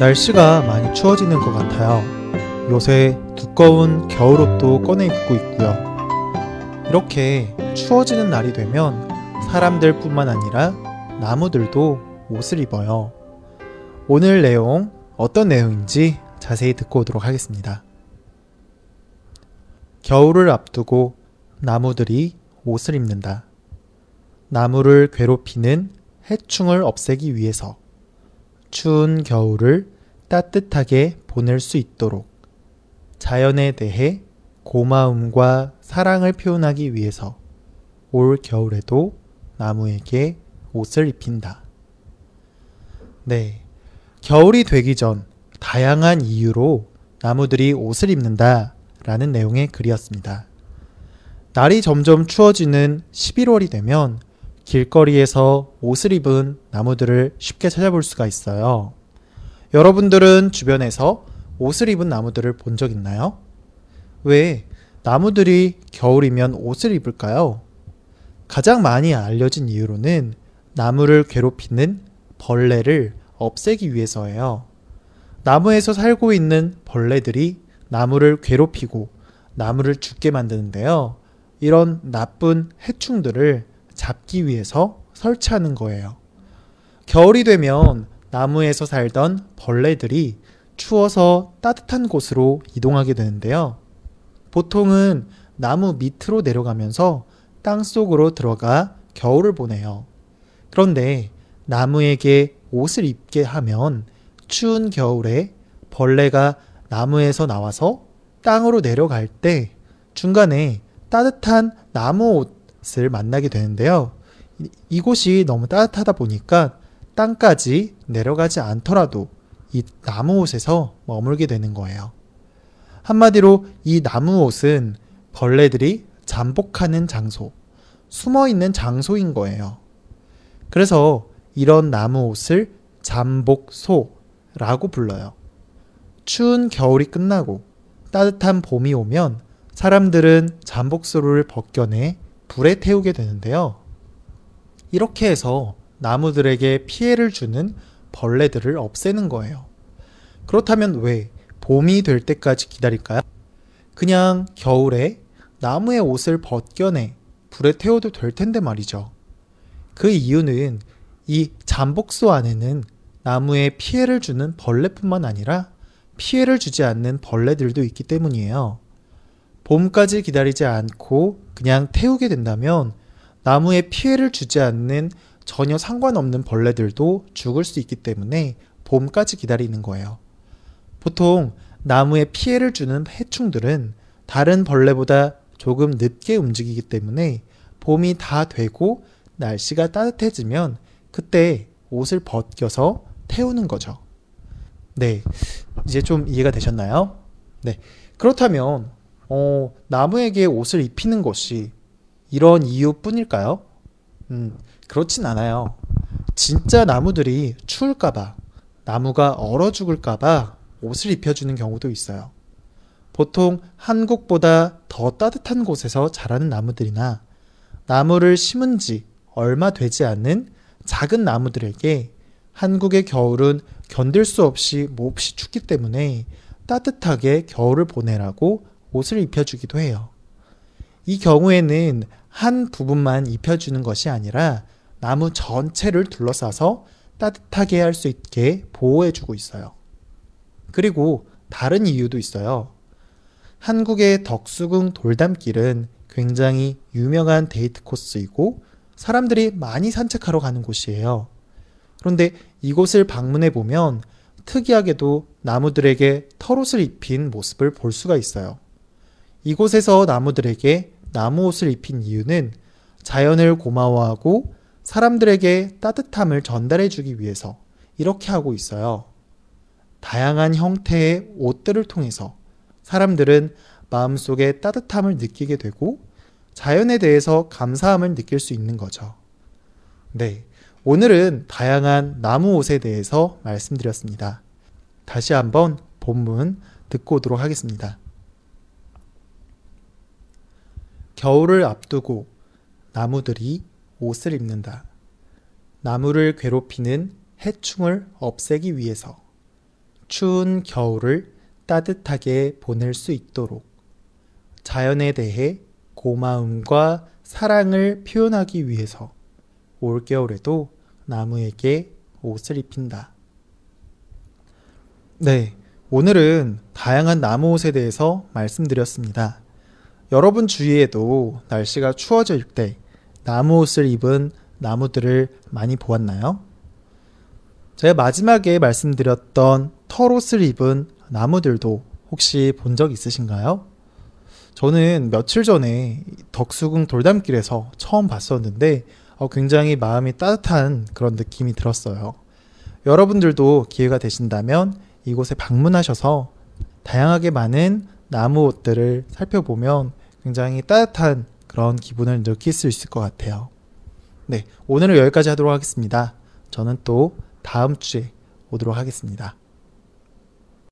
날씨가 많이 추워지는 것 같아요. 요새 두꺼운 겨울옷도 꺼내 입고 있고요. 이렇게 추워지는 날이 되면 사람들 뿐만 아니라 나무들도 옷을 입어요. 오늘 내용 어떤 내용인지 자세히 듣고 오도록 하겠습니다. 겨울을 앞두고 나무들이 옷을 입는다. 나무를 괴롭히는 해충을 없애기 위해서 추운 겨울을 따뜻하게 보낼 수 있도록 자연에 대해 고마움과 사랑을 표현하기 위해서 올 겨울에도 나무에게 옷을 입힌다. 네. 겨울이 되기 전 다양한 이유로 나무들이 옷을 입는다 라는 내용의 글이었습니다. 날이 점점 추워지는 11월이 되면 길거리에서 옷을 입은 나무들을 쉽게 찾아볼 수가 있어요. 여러분들은 주변에서 옷을 입은 나무들을 본 적 있나요? 왜 나무들이 겨울이면 옷을 입을까요? 가장 많이 알려진 이유로는 나무를 괴롭히는 벌레를 없애기 위해서예요. 나무에서 살고 있는 벌레들이 나무를 괴롭히고 나무를 죽게 만드는데요. 이런 나쁜 해충들을 잡기 위해서 설치하는 거예요. 겨울이 되면 나무에서 살던 벌레들이 추워서 따뜻한 곳으로 이동하게 되는데요. 보통은 나무 밑으로 내려가면서 땅 속으로 들어가 겨울을 보내요. 그런데 나무에게 옷을 입게 하면 추운 겨울에 벌레가 나무에서 나와서 땅으로 내려갈 때 중간에 따뜻한 나무 옷 을 만나게 되는데요. 이곳이 너무 따뜻하다 보니까 땅까지 내려가지 않더라도 이 나무 옷에서 머물게 되는 거예요. 한마디로 이 나무 옷은 벌레들이 잠복하는 장소, 숨어 있는 장소인 거예요. 그래서 이런 나무 옷을 잠복소라고 불러요. 추운 겨울이 끝나고 따뜻한 봄이 오면 사람들은 잠복소를 벗겨내 불에 태우게 되는데요. 이렇게 해서 나무들에게 피해를 주는 벌레들을 없애는 거예요. 그렇다면 왜 봄이 될 때까지 기다릴까요? 그냥 겨울에 나무의 옷을 벗겨내 불에 태워도 될 텐데 말이죠. 그 이유는 이 잠복소 안에는 나무에 피해를 주는 벌레뿐만 아니라 피해를 주지 않는 벌레들도 있기 때문이에요. 봄까지 기다리지 않고 그냥 태우게 된다면 나무에 피해를 주지 않는 전혀 상관없는 벌레들도 죽을 수 있기 때문에 봄까지 기다리는 거예요. 보통 나무에 피해를 주는 해충들은 다른 벌레보다 조금 늦게 움직이기 때문에 봄이 다 되고 날씨가 따뜻해지면 그때 옷을 벗겨서 태우는 거죠. 네. 이제 좀 이해가 되셨나요? 네. 그렇다면, 어, 나무에게 옷을 입히는 것이 이런 이유뿐일까요? 음, 그렇진 않아요. 진짜 나무들이 추울까봐, 나무가 얼어 죽을까봐 옷을 입혀주는 경우도 있어요. 보통 한국보다 더 따뜻한 곳에서 자라는 나무들이나 나무를 심은 지 얼마 되지 않는 작은 나무들에게 한국의 겨울은 견딜 수 없이 몹시 춥기 때문에 따뜻하게 겨울을 보내라고 옷을 입혀주기도 해요. 이 경우에는 한 부분만 입혀주는 것이 아니라 나무 전체를 둘러싸서 따뜻하게 할 수 있게 보호해주고 있어요. 그리고 다른 이유도 있어요. 한국의 덕수궁 돌담길은 굉장히 유명한 데이트 코스이고 사람들이 많이 산책하러 가는 곳이에요. 그런데 이곳을 방문해 보면 특이하게도 나무들에게 털옷을 입힌 모습을 볼 수가 있어요. 이곳에서 나무들에게 나무 옷을 입힌 이유는 자연을 고마워하고 사람들에게 따뜻함을 전달해 주기 위해서 이렇게 하고 있어요. 다양한 형태의 옷들을 통해서 사람들은 마음속에 따뜻함을 느끼게 되고 자연에 대해서 감사함을 느낄 수 있는 거죠. 네. 오늘은 다양한 나무 옷에 대해서 말씀드렸습니다. 다시 한번 본문 듣고 오도록 하겠습니다. 겨울을 앞두고 나무들이 옷을 입는다. 나무를 괴롭히는 해충을 없애기 위해서 추운 겨울을 따뜻하게 보낼 수 있도록 자연에 대해 고마움과 사랑을 표현하기 위해서 올겨울에도 나무에게 옷을 입힌다. 네, 오늘은 다양한 나무 옷에 대해서 말씀드렸습니다. 여러분 주위에도 날씨가 추워질 때 나무 옷을 입은 나무들을 많이 보았나요? 제가 마지막에 말씀드렸던 털옷을 입은 나무들도 혹시 본 적 있으신가요? 저는 며칠 전에 덕수궁 돌담길에서 처음 봤었는데 어, 굉장히 마음이 따뜻한 그런 느낌이 들었어요. 여러분들도 기회가 되신다면 이곳에 방문하셔서 다양하게 많은 나무 옷들을 살펴보면 굉장히 따뜻한 그런 기분을 느낄 수 있을 것 같아요. 네, 오늘은 여기까지 하도록 하겠습니다. 저는 또 다음 주에 오도록 하겠습니다.